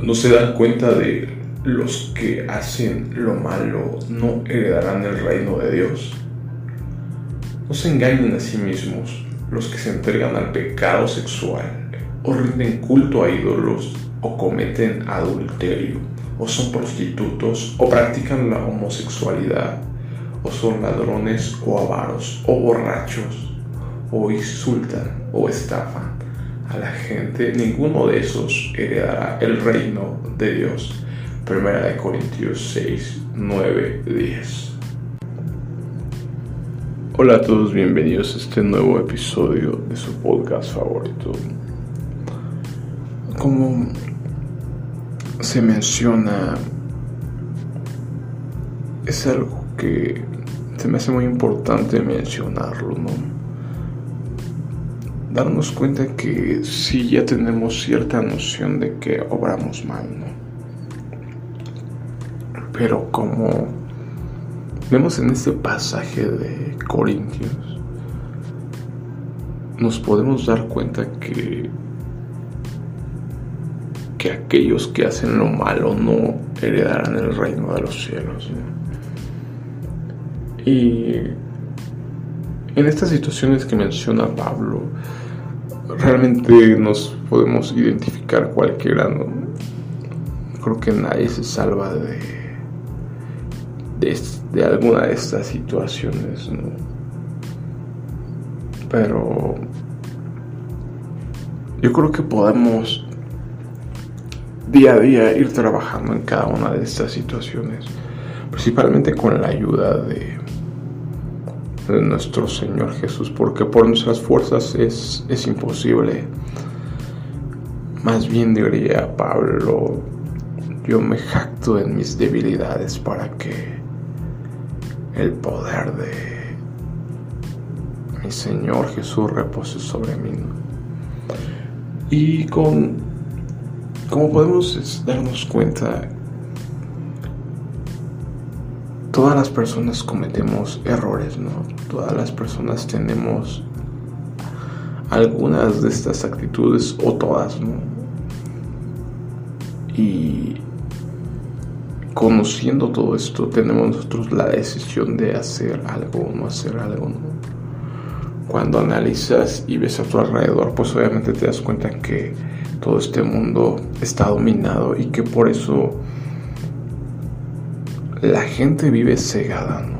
no se dan cuenta de los que hacen lo malo no heredarán el reino de Dios. No se engañen a sí mismos los que se entregan al pecado sexual o rinden culto a ídolos o cometen adulterio o son prostitutos o practican la homosexualidad o son ladrones o avaros o borrachos o insultan o estafan a la gente, ninguno de esos heredará el reino de Dios. Primera de Corintios 6, 9, 10. Hola a todos, bienvenidos a este nuevo episodio de su podcast favorito. Como se menciona, es algo que se me hace muy importante mencionarlo, ¿no? Darnos cuenta que si ya tenemos cierta noción de que obramos mal, ¿no? Pero como vemos en este pasaje de Corintios, nos podemos dar cuenta que que aquellos que hacen lo malo no heredarán el reino de los cielos. Y en estas situaciones que menciona Pablo, realmente nos podemos identificar cualquiera, ¿no? Creo que nadie se salva de, de, alguna de estas situaciones, ¿no? Pero yo creo que podemos día a día ir trabajando en cada una de estas situaciones, principalmente con la ayuda de de nuestro Señor Jesús, porque por nuestras fuerzas es, es imposible. Más bien diría Pablo, yo me jacto en mis debilidades para que el poder de mi Señor Jesús repose sobre mí. Y con, como podemos darnos cuenta, todas las personas cometemos errores, ¿no? Todas las personas tenemos algunas de estas actitudes o todas, ¿no? Y conociendo todo esto, tenemos nosotros la decisión de hacer algo o no hacer algo, ¿no? Cuando analizas y ves a tu alrededor, pues obviamente te das cuenta que todo este mundo está dominado y que por eso la gente vive cegada, ¿no?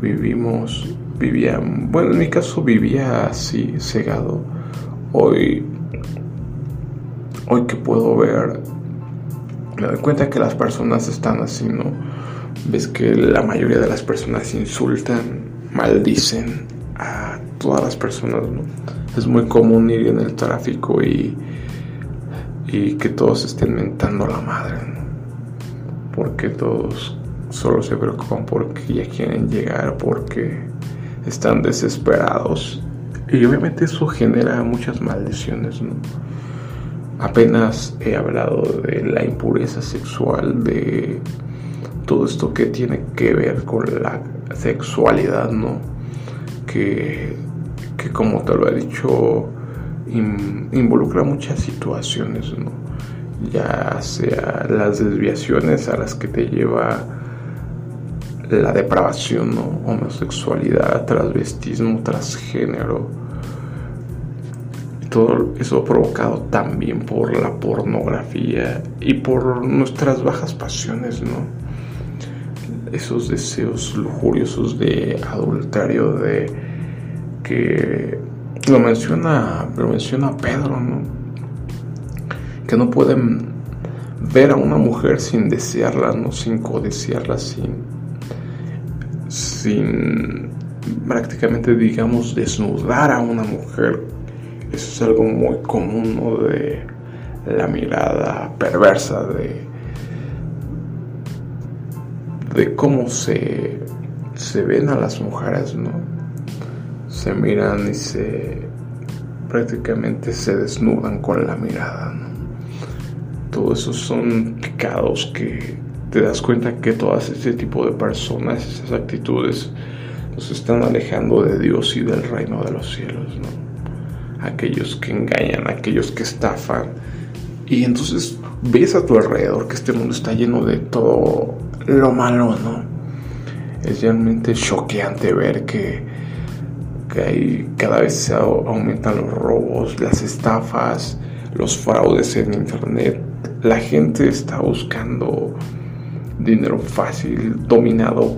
Vivimos, vivía, bueno, en mi caso vivía así, cegado. Hoy, hoy que puedo ver, me doy cuenta que las personas están así, ¿no? Ves que la mayoría de las personas insultan, maldicen a todas las personas, ¿no? Es muy común ir en el tráfico y, y que todos estén mentando a la madre, ¿no? porque todos solo se preocupan porque ya quieren llegar, porque están desesperados. Y obviamente eso genera muchas maldiciones, ¿no? Apenas he hablado de la impureza sexual, de todo esto que tiene que ver con la sexualidad, ¿no? Que, que como te lo he dicho, involucra muchas situaciones, ¿no? ya sea las desviaciones a las que te lleva la depravación, ¿no? homosexualidad, transvestismo, transgénero. Todo eso provocado también por la pornografía y por nuestras bajas pasiones, ¿no? Esos deseos lujuriosos de adulterio, de que lo menciona, lo menciona Pedro, ¿no? que no pueden ver a una mujer sin desearla, ¿no? sin codiciarla, sin, sin prácticamente, digamos, desnudar a una mujer. Eso es algo muy común ¿no? de la mirada perversa de, de cómo se, se ven a las mujeres, ¿no? Se miran y se prácticamente se desnudan con la mirada, ¿no? todos esos son pecados que te das cuenta que todas este tipo de personas, esas actitudes, nos están alejando de Dios y del reino de los cielos, ¿no? Aquellos que engañan, aquellos que estafan. Y entonces ves a tu alrededor que este mundo está lleno de todo lo malo, ¿no? Es realmente choqueante ver que, que hay, cada vez se aumentan los robos, las estafas, los fraudes en internet. La gente está buscando dinero fácil, dominado,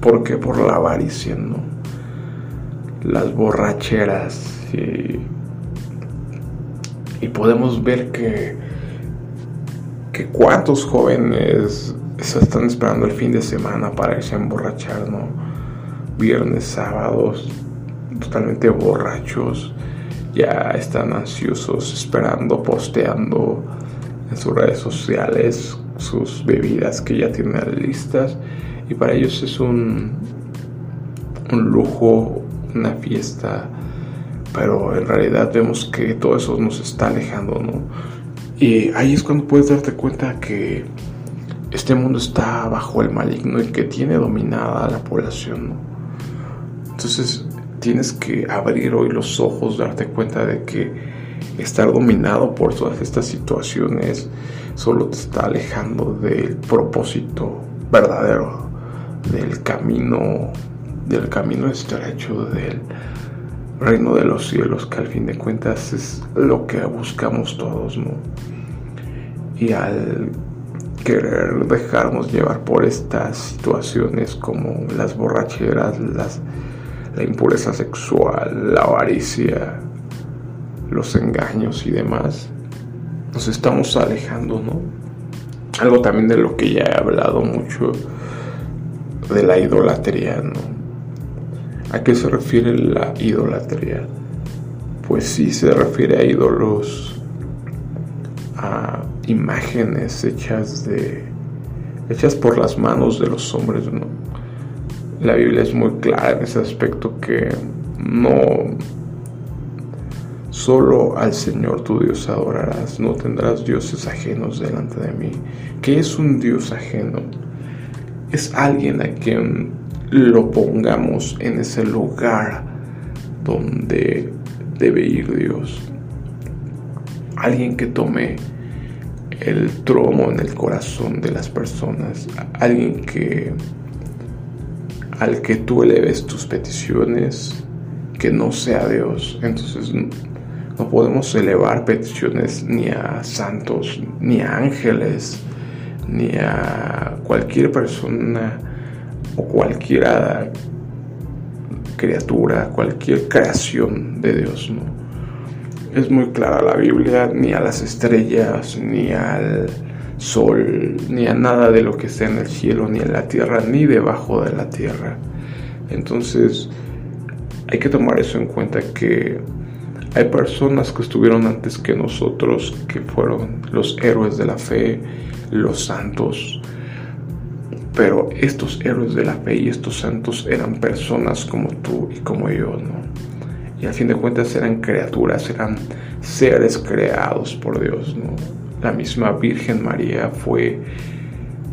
porque por la avaricia, ¿no? Las borracheras y, podemos ver que, que cuántos jóvenes se están esperando el fin de semana para irse a emborrachar, ¿no? Viernes, sábados, totalmente borrachos, ya están ansiosos, esperando, posteando en sus redes sociales sus bebidas que ya tienen listas y para ellos es un, un lujo, una fiesta, pero en realidad vemos que todo eso nos está alejando, ¿no? Y ahí es cuando puedes darte cuenta que este mundo está bajo el maligno y que tiene dominada la población, ¿no? Entonces tienes que abrir hoy los ojos, darte cuenta de que estar dominado por todas estas situaciones solo te está alejando del propósito verdadero, del camino, del camino estrecho del reino de los cielos, que al fin de cuentas es lo que buscamos todos, ¿no? Y al querer dejarnos llevar por estas situaciones como las borracheras, las, la impureza sexual, la avaricia, los engaños y demás, nos estamos alejando, ¿no? Algo también de lo que ya he hablado mucho de la idolatría, ¿no? ¿A qué se refiere la idolatría? Pues sí se refiere a ídolos, a imágenes hechas de hechas por las manos de los hombres, ¿no? La Biblia es muy clara en ese aspecto que no Solo al Señor tu Dios adorarás, no tendrás dioses ajenos delante de mí. ¿Qué es un Dios ajeno? Es alguien a quien lo pongamos en ese lugar donde debe ir Dios. Alguien que tome el trono en el corazón de las personas. Alguien que al que tú eleves tus peticiones, que no sea Dios. Entonces no podemos elevar peticiones ni a santos, ni a ángeles, ni a cualquier persona o cualquier criatura, cualquier creación de Dios, ¿no? Es muy clara la Biblia, ni a las estrellas, ni al sol, ni a nada de lo que está en el cielo, ni en la tierra, ni debajo de la tierra. Entonces, hay que tomar eso en cuenta que hay personas que estuvieron antes que nosotros, que fueron los héroes de la fe, los santos. Pero estos héroes de la fe y estos santos eran personas como tú y como yo, ¿no? Y al fin de cuentas eran criaturas, eran seres creados por Dios, ¿no? La misma Virgen María fue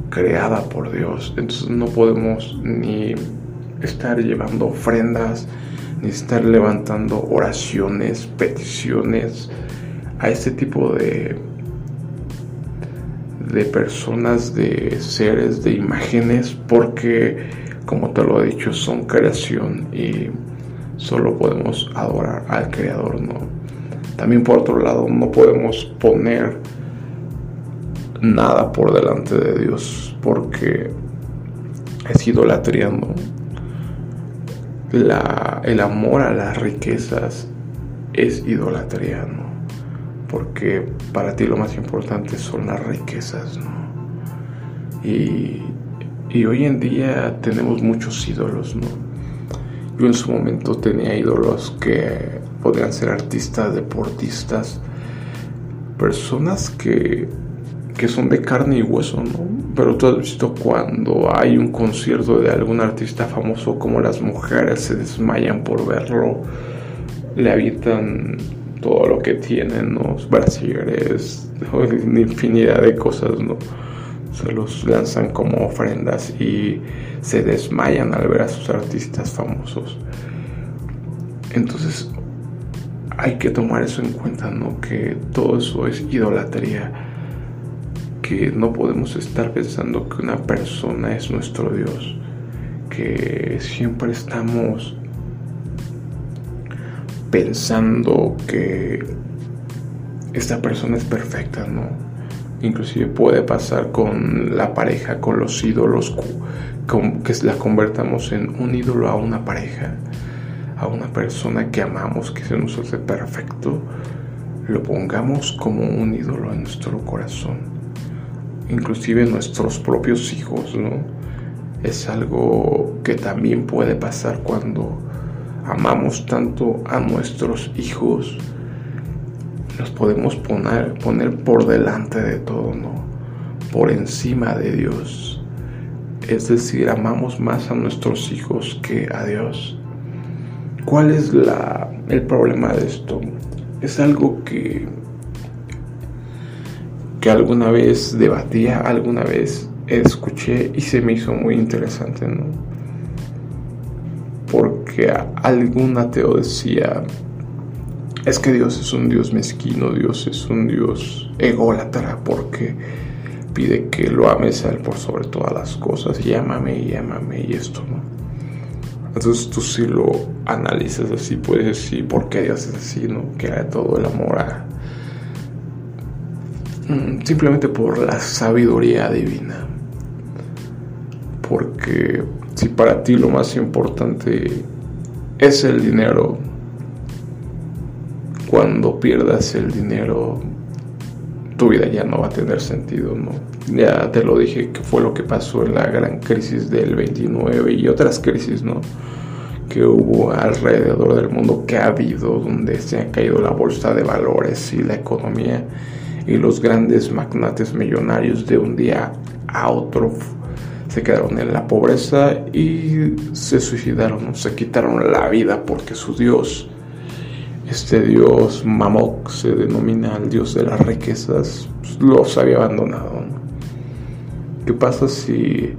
creada por Dios. Entonces no podemos ni estar llevando ofrendas, estar levantando oraciones, peticiones a este tipo de, de personas, de seres, de imágenes, porque, como te lo he dicho, son creación y solo podemos adorar al Creador, ¿no? También por otro lado, no podemos poner nada por delante de Dios, porque es idolatría, ¿no? El amor a las riquezas es idolatría, ¿no? Porque para ti lo más importante son las riquezas, ¿no? Y, hoy en día tenemos muchos ídolos, ¿no? Yo en su momento tenía ídolos que podrían ser artistas, deportistas, personas que que son de carne y hueso, ¿no? Pero tú has visto cuando hay un concierto de algún artista famoso, como las mujeres se desmayan por verlo, le habitan todo lo que tienen, ¿no? Brasieres, una infinidad de cosas, ¿no? Se los lanzan como ofrendas y se desmayan al ver a sus artistas famosos. Entonces, hay que tomar eso en cuenta, ¿no? Que todo eso es idolatría que no podemos estar pensando que una persona es nuestro Dios, que siempre estamos pensando que esta persona es perfecta, ¿no? Inclusive puede pasar con la pareja, con los ídolos, que la convertamos en un ídolo a una pareja, a una persona que amamos, que se nos hace perfecto, lo pongamos como un ídolo en nuestro corazón. Inclusive nuestros propios hijos, ¿no? Es algo que también puede pasar cuando amamos tanto a nuestros hijos. Nos podemos poner, poner por delante de todo, ¿no? Por encima de Dios. Es decir, amamos más a nuestros hijos que a Dios. ¿Cuál es la, el problema de esto? es algo que, que alguna vez debatía, alguna vez escuché y se me hizo muy interesante, ¿no? Porque algún ateo decía, es que Dios es un Dios mezquino, Dios es un Dios ególatra, porque pide que lo ames a Él por sobre todas las cosas, y ámame y y esto, ¿no? Entonces tú si lo analizas así, puedes decir por qué Dios es así, ¿no? Que era todo el amor a... Mm, simplemente por la sabiduría divina. Porque si para ti lo más importante es el dinero, cuando pierdas el dinero, tu vida ya no va a tener sentido, ¿no? Ya te lo dije que fue lo que pasó en la gran crisis del 29 y otras crisis, ¿no? Que hubo alrededor del mundo, que ha habido, donde se ha caído la bolsa de valores y la economía y los grandes magnates millonarios de un día a otro se quedaron en la pobreza y se suicidaron, se quitaron la vida porque su Dios este dios Mamok se denomina el dios de las riquezas, pues, los había abandonado. ¿Qué pasa si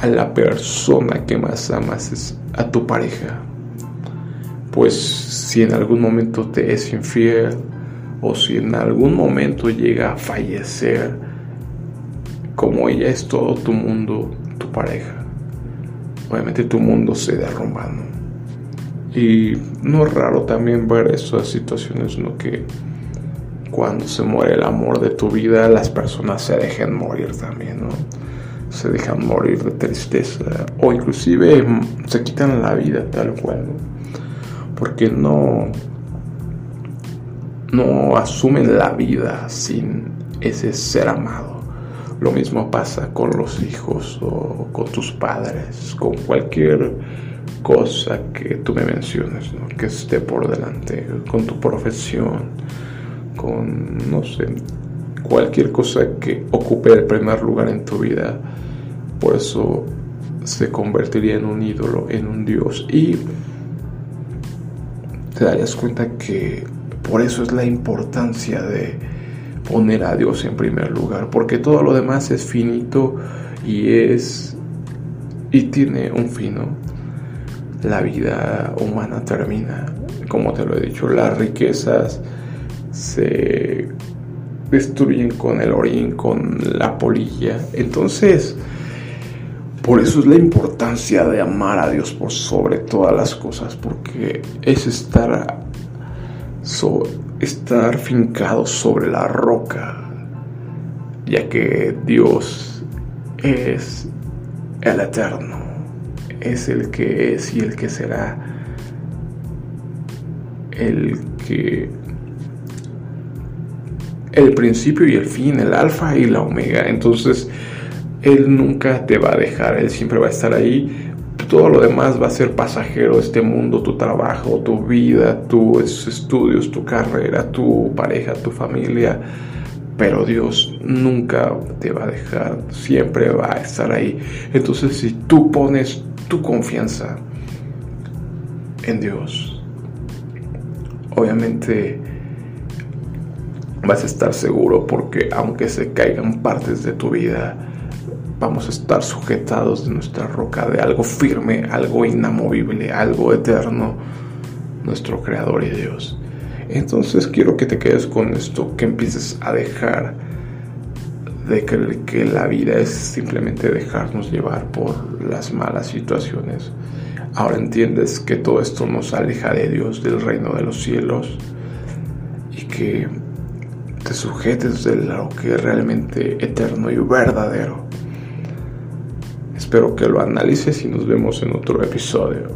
a la persona que más amas es a tu pareja? Pues si en algún momento te es infiel o si en algún momento llega a fallecer, como ella es todo tu mundo, tu pareja, obviamente tu mundo se derrumba. Y no es raro también ver esas situaciones, ¿no? Que cuando se muere el amor de tu vida, las personas se dejen morir también, ¿no? Se dejan morir de tristeza o inclusive se quitan la vida tal cual, ¿no? Porque no, no asumen la vida sin ese ser amado. Lo mismo pasa con los hijos o con tus padres, con cualquier cosa que tú me menciones, que esté por delante, con tu profesión, con, no sé, cualquier cosa que ocupe el primer lugar en tu vida. Por eso se convertiría en un ídolo, en un dios. Y te darías cuenta que por eso es la importancia de poner a Dios en primer lugar, porque todo lo demás es finito y es y tiene un fin, la vida humana termina. Como te lo he dicho, las riquezas se destruyen con el orín, con la polilla. Entonces, por eso es la importancia de amar a Dios por sobre todas las cosas, porque es estar, estar fincado sobre la roca, ya que Dios es el eterno es el que es y el que será, el que el principio y el fin, el alfa y la omega. Entonces, Él nunca te va a dejar, Él siempre va a estar ahí. Todo lo demás va a ser pasajero, este mundo, tu trabajo, tu vida, tus estudios, tu carrera, tu pareja, tu familia. Pero Dios nunca te va a dejar, siempre va a estar ahí. Entonces, si tú pones tu confianza en Dios, obviamente vas a estar seguro porque aunque se caigan partes de tu vida, vamos a estar sujetados de nuestra roca, de algo firme, algo inamovible, algo eterno, nuestro Creador y Dios. Entonces quiero que te quedes con esto, que empieces a dejar de creer que la vida es simplemente dejarnos llevar por las malas situaciones. Ahora entiendes que todo esto nos aleja de Dios, del reino de los cielos, y que te sujetes de lo que es realmente eterno y verdadero. Espero que lo analices y nos vemos en otro episodio.